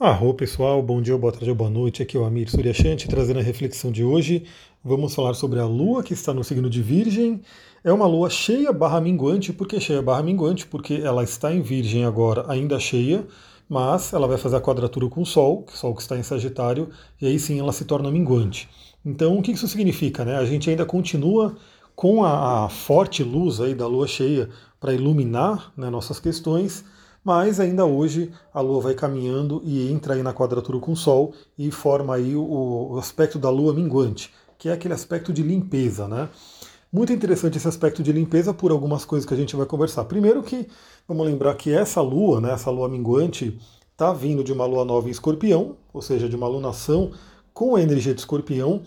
Arro pessoal, bom dia, boa tarde, boa noite. Aqui é o Amir Suryashanti trazendo a reflexão de hoje. Vamos falar sobre a lua que está no signo de Virgem. É uma lua cheia barra minguante. Por que cheia barra minguante? Porque ela está em Virgem agora, ainda cheia, mas ela vai fazer a quadratura com o Sol, o Sol que está em Sagitário, e aí sim ela se torna minguante. Então o que isso significa? Né? A gente ainda continua com a, a forte luz aí da lua cheia para iluminar né, nossas questões mas ainda hoje a Lua vai caminhando e entra aí na quadratura com o Sol e forma aí o, aspecto da Lua minguante, que é aquele aspecto de limpeza, né? Muito interessante esse aspecto de limpeza por algumas coisas que a gente vai conversar. Primeiro que, vamos lembrar que essa lua, né, essa lua minguante, está vindo de uma lua nova em escorpião, ou seja, de uma lunação com a energia de escorpião.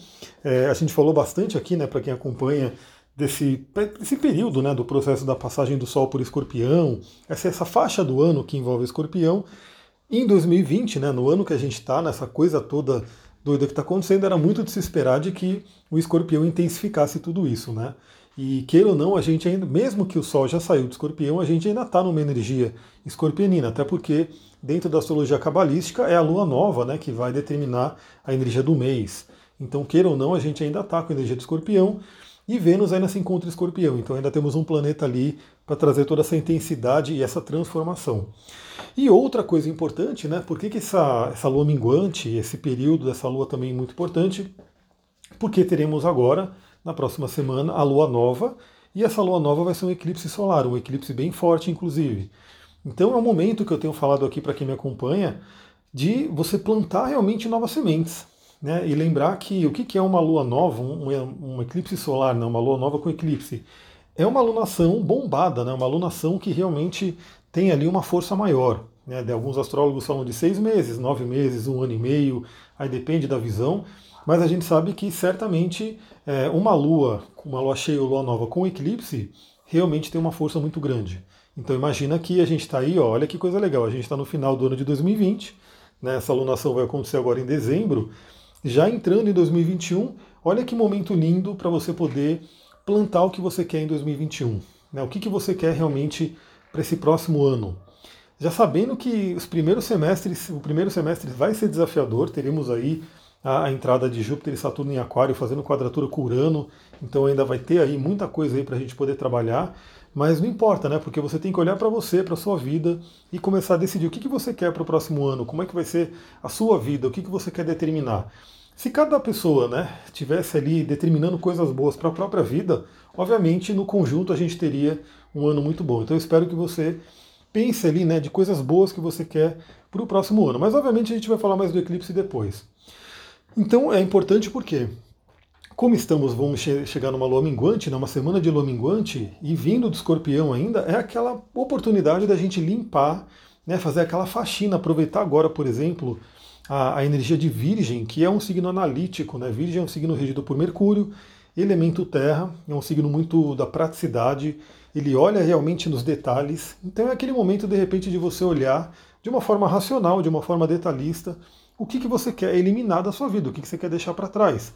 É, a gente falou bastante aqui, né, para quem acompanha desse, desse período né, do processo da passagem do Sol por Escorpião, essa, essa faixa do ano que envolve Escorpião. Em 2020, né, no ano que a gente está, nessa coisa toda doida que está acontecendo, era muito de se esperar de que o escorpião intensificasse tudo isso, né? E queira ou não, a gente ainda, mesmo que o Sol já saiu do escorpião, a gente ainda está numa energia escorpionina, até porque dentro da astrologia cabalística é a lua nova né, que vai determinar a energia do mês. Então, queira ou não, a gente ainda está com a energia do escorpião, e Vênus ainda se encontra escorpião, então ainda temos um planeta ali para trazer toda essa intensidade e essa transformação. E outra coisa importante, né? Por que, que essa, essa lua minguante, esse período dessa lua também é muito importante? Porque teremos agora, na próxima semana, a lua nova, e essa lua nova vai ser um eclipse solar, um eclipse bem forte, inclusive. Então é um momento que eu tenho falado aqui para quem me acompanha de você plantar realmente novas sementes. Né? E lembrar que o que é uma lua nova, um, um eclipse solar, né? uma lua nova com eclipse? É uma lunação bombada, né? uma lunação que realmente tem ali uma força maior. Né? Alguns astrólogos falam de seis meses, nove meses, um ano e meio, aí depende da visão. Mas a gente sabe que certamente é, uma lua, uma lua cheia ou lua nova com eclipse, realmente tem uma força muito grande. Então imagina que a gente está aí, ó, olha que coisa legal, a gente está no final do ano de 2020, né, essa lunação vai acontecer agora em dezembro, já entrando em 2021, olha que momento lindo para você poder plantar o que você quer em 2021. Né? O que, que você quer realmente para esse próximo ano. Já sabendo que os primeiros semestres, o primeiro semestre vai ser desafiador, teremos aí a, a entrada de Júpiter e Saturno em Aquário fazendo quadratura com Urano, então ainda vai ter aí muita coisa aí para a gente poder trabalhar. Mas não importa, né? Porque você tem que olhar para você, para sua vida e começar a decidir o que, que você quer para o próximo ano, como é que vai ser a sua vida, o que, que você quer determinar. Se cada pessoa né, tivesse ali determinando coisas boas para a própria vida, obviamente no conjunto a gente teria um ano muito bom. Então eu espero que você pense ali né, de coisas boas que você quer para o próximo ano. Mas obviamente a gente vai falar mais do eclipse depois. Então é importante porque como estamos, vamos che chegar numa lua minguante, numa semana de lua minguante, e vindo do escorpião ainda, é aquela oportunidade da gente limpar, né, fazer aquela faxina, aproveitar agora, por exemplo, a, a, energia de Virgem, que é um signo analítico, né? Virgem é um signo regido por Mercúrio, elemento terra, é um signo muito da praticidade, ele olha realmente nos detalhes, então é aquele momento, de repente, de você olhar de uma forma racional, de uma forma detalhista, o que, que você quer eliminar da sua vida, o que, que você quer deixar para trás.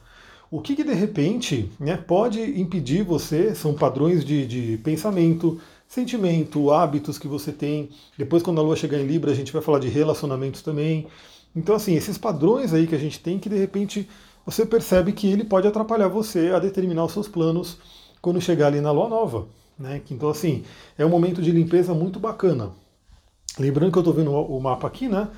O que, que de repente né, pode impedir você, são padrões de, de pensamento, sentimento, hábitos que você tem. Depois, quando a lua chegar em Libra, a gente vai falar de relacionamentos também. Então, assim, esses padrões aí que a gente tem que de repente você percebe que ele pode atrapalhar você a determinar os seus planos quando chegar ali na lua nova. Né? Então, assim, é um momento de limpeza muito bacana. Lembrando que eu estou vendo o mapa aqui, né?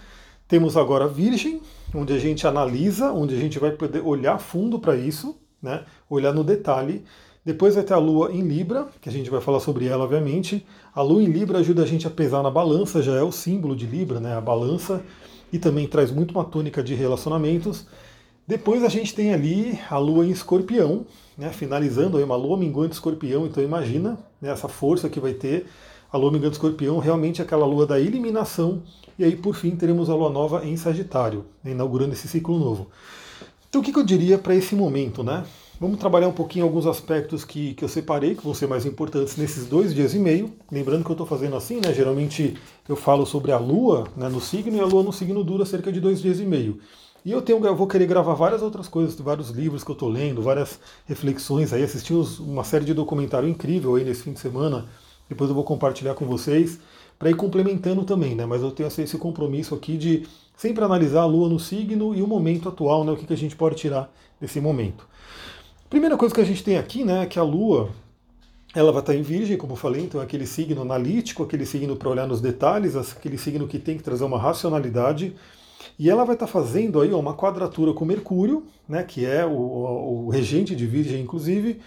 Temos agora Virgem, onde a gente analisa, onde a gente vai poder olhar fundo para isso, né? olhar no detalhe. Depois vai ter a Lua em Libra, que a gente vai falar sobre ela, obviamente. A Lua em Libra ajuda a gente a pesar na balança, já é o símbolo de Libra, né? a balança, e também traz muito uma tônica de relacionamentos. Depois a gente tem ali a Lua em Escorpião, né? finalizando aí uma Lua minguante Escorpião, então imagina né, essa força que vai ter a Lua minguante Escorpião, realmente aquela Lua da eliminação e aí, por fim, teremos a lua nova em Sagitário, inaugurando esse ciclo novo. Então, o que, eu diria para esse momento, né? Vamos trabalhar um pouquinho alguns aspectos que, que eu separei, que vão ser mais importantes nesses dois dias e meio. Lembrando que eu estou fazendo assim, né? Geralmente eu falo sobre a Lua né, no signo e a Lua no signo dura cerca de dois dias e meio. E eu, tenho, eu vou querer gravar várias outras coisas, vários livros que eu estou lendo, várias reflexões aí, assisti uma série de documentário incrível aí nesse fim de semana. Depois eu vou compartilhar com vocês. para ir complementando também, né? Mas eu tenho esse compromisso aqui de sempre analisar a Lua no signo e o momento atual, né? O que, que a gente pode tirar desse momento. Primeira coisa que a gente tem aqui, né, é que a Lua ela vai estar em Virgem, como eu falei, então é aquele signo analítico, aquele signo para olhar nos detalhes, aquele signo que tem que trazer uma racionalidade. E ela vai estar fazendo aí uma quadratura com Mercúrio, né, que é o, o regente de Virgem, inclusive,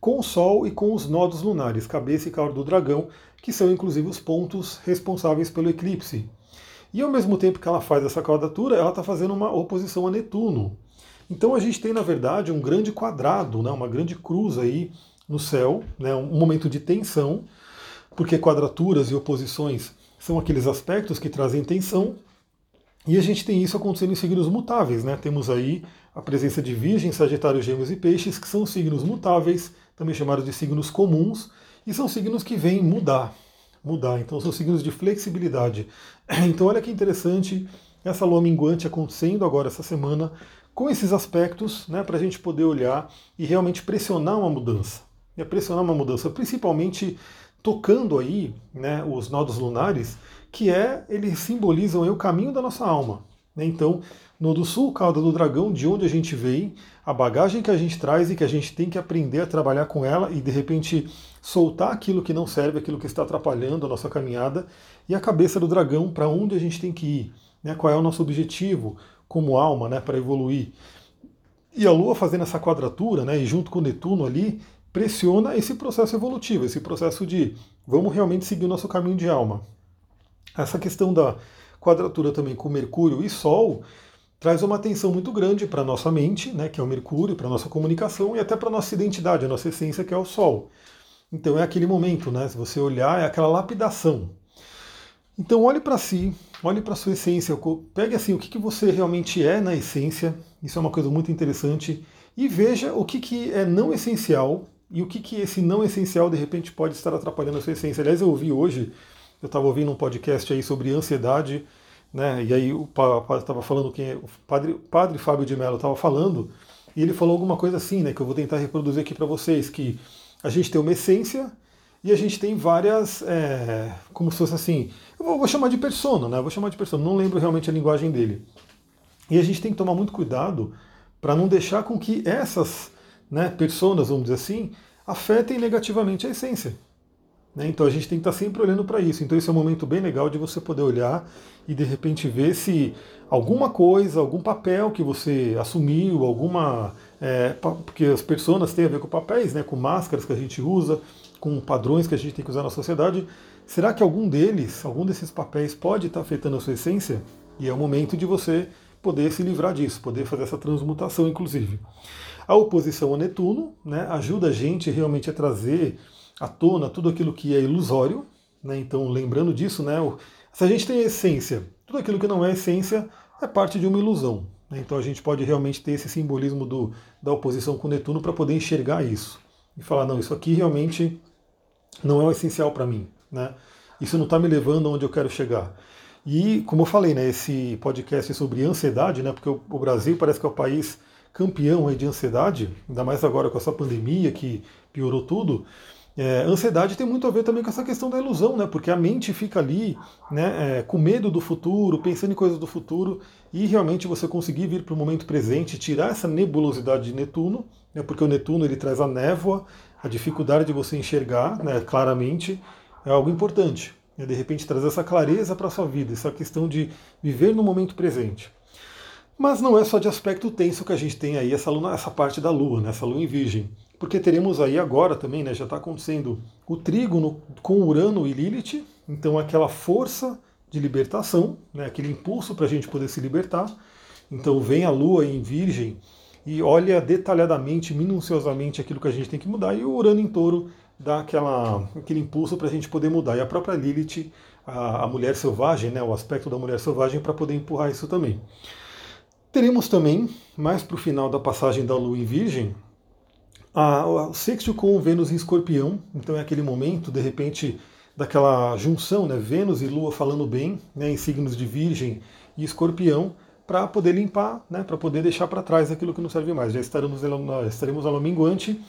com o Sol e com os nodos lunares, cabeça e cauda do dragão, que são inclusive os pontos responsáveis pelo eclipse. E ao mesmo tempo que ela faz essa quadratura, ela está fazendo uma oposição a Netuno. Então a gente tem, na verdade, um grande quadrado, né, uma grande cruz aí no céu, né, um momento de tensão, porque quadraturas e oposições são aqueles aspectos que trazem tensão, e a gente tem isso acontecendo em signos mutáveis. Né? Temos aí a presença de Virgem, Sagitário, Gêmeos e Peixes, que são signos mutáveis, também chamados de signos comuns, e são signos que vêm mudar. Mudar, então são signos de flexibilidade. Então olha que interessante essa lua minguante acontecendo agora essa semana, com esses aspectos, né, para a gente poder olhar e realmente pressionar uma mudança é pressionar uma mudança, principalmente tocando aí né, os nodos lunares, que é eles simbolizam aí, o caminho da nossa alma. Né? Então, no do sul, cauda do dragão, de onde a gente vem, a bagagem que a gente traz e que a gente tem que aprender a trabalhar com ela e de repente soltar aquilo que não serve, aquilo que está atrapalhando a nossa caminhada, e a cabeça do dragão, para onde a gente tem que ir, né? qual é o nosso objetivo como alma né? para evoluir. E a Lua fazendo essa quadratura, né, e junto com o Netuno ali, pressiona esse processo evolutivo, esse processo de vamos realmente seguir o nosso caminho de alma. Essa questão da quadratura também com Mercúrio e Sol traz uma atenção muito grande para a nossa mente, né, que é o Mercúrio, para a nossa comunicação e até para a nossa identidade, a nossa essência, que é o Sol. Então é aquele momento, né? Se você olhar, é aquela lapidação. Então olhe para si, olhe para sua essência, pegue assim o que, que você realmente é na essência, isso é uma coisa muito interessante, e veja o que, que é não essencial e o que, que esse não essencial de repente pode estar atrapalhando a sua essência. Aliás, eu ouvi hoje, eu estava ouvindo um podcast aí sobre ansiedade, né? E aí o estava falando quem é, o padre, padre Fábio de Mello estava falando, e ele falou alguma coisa assim, né? Que eu vou tentar reproduzir aqui para vocês, que a gente tem uma essência e a gente tem várias, é, como se fosse assim, eu vou, vou chamar de persona, né? Vou chamar de persona, não lembro realmente a linguagem dele. E a gente tem que tomar muito cuidado para não deixar com que essas né, personas, vamos dizer assim, afetem negativamente a essência. Né? Então a gente tem que estar sempre olhando para isso. Então esse é um momento bem legal de você poder olhar e de repente ver se alguma coisa, algum papel que você assumiu, alguma. É, porque as personas têm a ver com papéis, né, com máscaras que a gente usa, com padrões que a gente tem que usar na sociedade. Será que algum deles, algum desses papéis pode estar afetando a sua essência? E é o momento de você poder se livrar disso, poder fazer essa transmutação, inclusive. A oposição a Netuno né, ajuda a gente realmente a trazer à tona tudo aquilo que é ilusório. Né, então, lembrando disso, né, se a gente tem essência, tudo aquilo que não é essência é parte de uma ilusão. Né, então, a gente pode realmente ter esse simbolismo do, da oposição com Netuno para poder enxergar isso e falar: não, isso aqui realmente não é o essencial para mim. Né, isso não está me levando aonde eu quero chegar. E, como eu falei, né, esse podcast sobre ansiedade, né, porque o, Brasil parece que é o país campeão aí de ansiedade, ainda mais agora com essa pandemia que piorou tudo. É, ansiedade tem muito a ver também com essa questão da ilusão, né? Porque a mente fica ali, né, é, com medo do futuro, pensando em coisas do futuro, e realmente você conseguir vir para o momento presente, tirar essa nebulosidade de Netuno, né? Porque o Netuno ele traz a névoa, a dificuldade de você enxergar, né, claramente, é algo importante. Né? De repente trazer essa clareza para a sua vida, essa questão de viver no momento presente. Mas não é só de aspecto tenso que a gente tem aí essa, luna, essa parte da Lua, né, essa Lua em Virgem. Porque teremos aí agora também, né, já está acontecendo o trígono com Urano e Lilith, então aquela força de libertação, né, aquele impulso para a gente poder se libertar. Então vem a Lua em Virgem e olha detalhadamente, minuciosamente aquilo que a gente tem que mudar, e o Urano em touro dá aquela, aquele impulso para a gente poder mudar. E a própria Lilith, a, a mulher selvagem, né, o aspecto da mulher selvagem, para poder empurrar isso também. Teremos também, mais para o final da passagem da Lua em Virgem, o sexto com Vênus em Escorpião. Então é aquele momento, de repente, daquela junção, né, Vênus e Lua falando bem, né, em signos de Virgem e Escorpião, para poder limpar, né, para poder deixar para trás aquilo que não serve mais. Já estaremos, estaremos a lua minguante.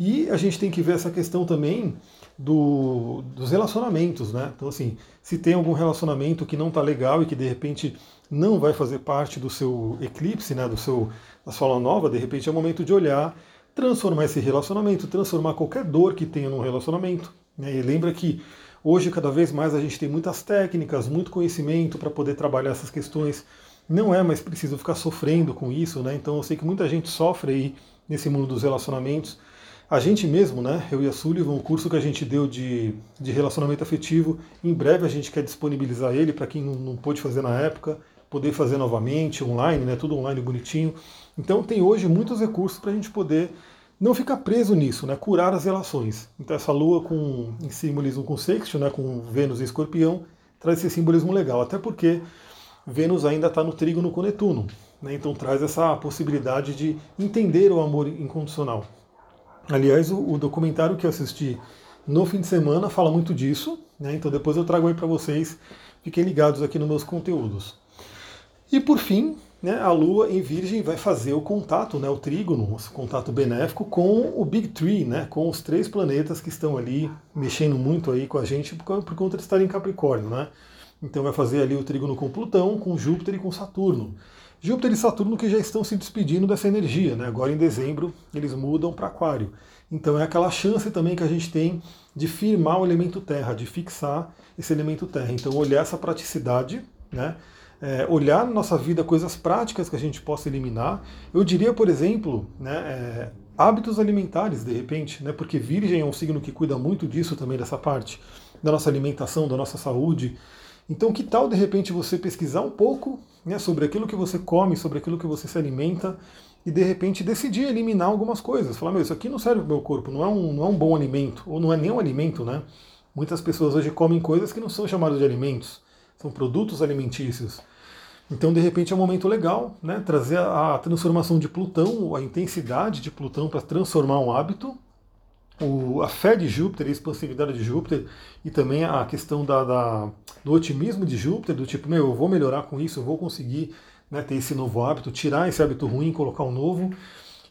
E a gente tem que ver essa questão também do, dos relacionamentos, né? Então, assim, se tem algum relacionamento que não está legal e que de repente não vai fazer parte do seu eclipse, né? Do seu da sua nova, de repente é o momento de olhar, transformar esse relacionamento, transformar qualquer dor que tenha num relacionamento. Né? E lembra que hoje cada vez mais a gente tem muitas técnicas, muito conhecimento para poder trabalhar essas questões. Não é mais preciso ficar sofrendo com isso, né? Então eu sei que muita gente sofre aí nesse mundo dos relacionamentos. A gente mesmo, né, eu e a Sullivan, o curso que a gente deu de, de relacionamento afetivo, em breve a gente quer disponibilizar ele para quem não, não pôde fazer na época, poder fazer novamente, online, né, tudo online bonitinho. Então tem hoje muitos recursos para a gente poder não ficar preso nisso, né, curar as relações. Então essa lua com, em simbolismo com sexto, né, com Vênus e Escorpião, traz esse simbolismo legal, até porque Vênus ainda está no trígono com Netuno, né, então traz essa possibilidade de entender o amor incondicional. Aliás, o, o, documentário que eu assisti no fim de semana fala muito disso, né? então depois eu trago aí para vocês, fiquem ligados aqui nos meus conteúdos. E por fim, né, a Lua em Virgem vai fazer o contato, né, o trígono, o contato benéfico com o Big Tree, né, com os três planetas que estão ali mexendo muito aí com a gente por, por conta de estar em Capricórnio. Né? Então vai fazer ali o trígono com Plutão, com Júpiter e com Saturno. Júpiter e Saturno que já estão se despedindo dessa energia, né? Agora em dezembro eles mudam para Aquário. Então é aquela chance também que a gente tem de firmar o elemento terra, de fixar esse elemento terra. Então olhar essa praticidade, né? É, olhar na nossa vida coisas práticas que a gente possa eliminar. Eu diria, por exemplo, né, é, hábitos alimentares, de repente, né, porque Virgem é um signo que cuida muito disso também, dessa parte, da nossa alimentação, da nossa saúde. Então, que tal de repente você pesquisar um pouco né, sobre aquilo que você come, sobre aquilo que você se alimenta e de repente decidir eliminar algumas coisas? Falar, meu, isso aqui não serve para o meu corpo, não é, um, não é um bom alimento, ou não é nem um alimento, né? Muitas pessoas hoje comem coisas que não são chamadas de alimentos, são produtos alimentícios. Então, de repente, é um momento legal, né? Trazer a transformação de Plutão, a intensidade de Plutão para transformar um hábito, o, a fé de Júpiter, a expansividade de Júpiter e também a questão da, da, do otimismo de Júpiter, do tipo, meu, eu vou melhorar com isso, eu vou conseguir né, ter esse novo hábito, tirar esse hábito ruim, colocar um novo.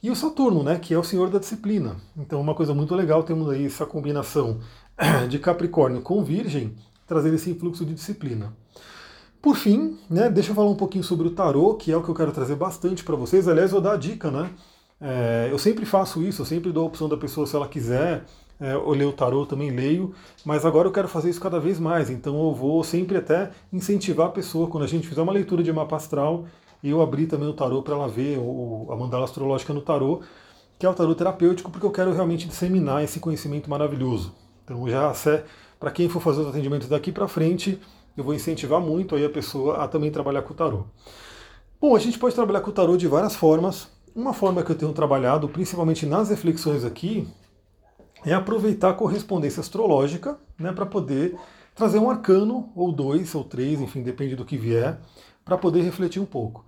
E o Saturno, né, que é o senhor da disciplina. Então, uma coisa muito legal, temos aí essa combinação de Capricórnio com Virgem, trazendo esse influxo de disciplina. Por fim, né, deixa eu falar um pouquinho sobre o tarô, que é o que eu quero trazer bastante para vocês. Aliás, vou dar a dica, né? É, eu sempre faço isso, eu sempre dou a opção da pessoa, se ela quiser, é, eu leio o tarô, também leio, mas agora eu quero fazer isso cada vez mais, então eu vou sempre até incentivar a pessoa, quando a gente fizer uma leitura de mapa astral, eu abrir também o tarô para ela ver o, a mandala astrológica no tarô, que é o tarô terapêutico, porque eu quero realmente disseminar esse conhecimento maravilhoso. Então já para quem for fazer os atendimentos daqui para frente, eu vou incentivar muito aí a pessoa a também trabalhar com o tarô. Bom, a gente pode trabalhar com o tarô de várias formas. Uma forma que eu tenho trabalhado, principalmente nas reflexões aqui, é aproveitar a correspondência astrológica né, para poder trazer um arcano, ou dois, ou três, enfim, depende do que vier, para poder refletir um pouco.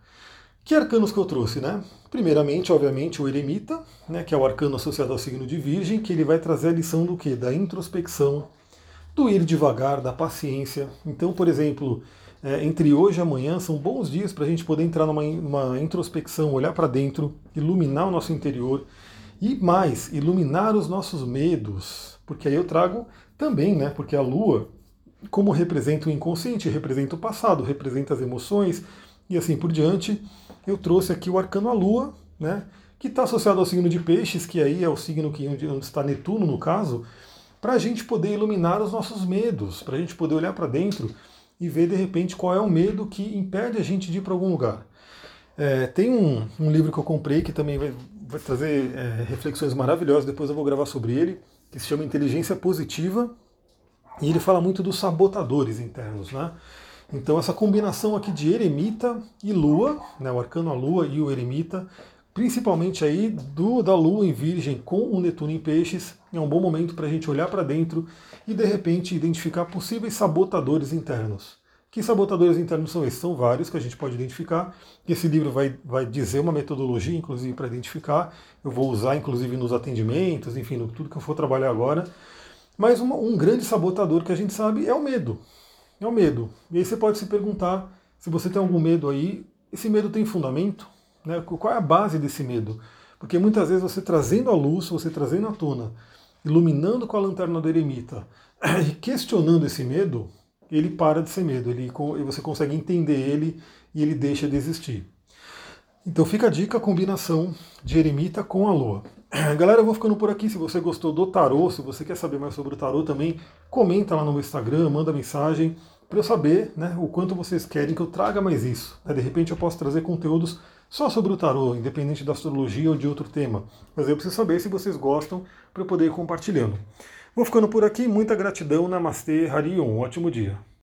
Que arcanos que eu trouxe, né? Primeiramente, obviamente, o eremita, né, que é o arcano associado ao signo de Virgem, que ele vai trazer a lição do quê? Da introspecção, do ir devagar, da paciência. Então, por exemplo, é, entre hoje e amanhã são bons dias para a gente poder entrar numa, numa introspecção, olhar para dentro, iluminar o nosso interior e mais, iluminar os nossos medos. Porque aí eu trago também, né? Porque a Lua, como representa o inconsciente, representa o passado, representa as emoções e assim por diante, eu trouxe aqui o arcano a Lua, né? Que está associado ao signo de Peixes, que aí é o signo que onde está Netuno no caso, para a gente poder iluminar os nossos medos, para a gente poder olhar para dentro e ver de repente qual é o medo que impede a gente de ir para algum lugar. É, tem um, um, livro que eu comprei que também vai, vai trazer é, reflexões maravilhosas, depois eu vou gravar sobre ele, que se chama Inteligência Positiva, e ele fala muito dos sabotadores internos, né? Então essa combinação aqui de eremita e lua, né, o arcano a lua e o eremita, principalmente aí do da lua em virgem com o Netuno em peixes, é um bom momento para a gente olhar para dentro e de repente identificar possíveis sabotadores internos. Que sabotadores internos são esses? São vários que a gente pode identificar. Esse livro vai, vai dizer uma metodologia, inclusive, para identificar. Eu vou usar, inclusive, nos atendimentos, enfim, no tudo que eu for trabalhar agora. Mas uma, um grande sabotador que a gente sabe é o medo. É o medo. E aí você pode se perguntar se você tem algum medo aí, esse medo tem fundamento? Né? Qual é a base desse medo? Porque muitas vezes você trazendo à luz, você trazendo à tona iluminando com a lanterna do eremita e questionando esse medo, ele para de ser medo, ele, você consegue entender ele e ele deixa de existir. Então fica a dica, a combinação de eremita com a lua. Galera, eu vou ficando por aqui. Se você gostou do tarô, se você quer saber mais sobre o tarô também, comenta lá no meu Instagram, manda mensagem para eu saber né, o quanto vocês querem que eu traga mais isso. Né? De repente eu posso trazer conteúdos só sobre o tarô, independente da astrologia ou de outro tema. Mas eu preciso saber se vocês gostam para eu poder ir compartilhando. Vou ficando por aqui. Muita gratidão. Namastê, Harion. Um ótimo dia.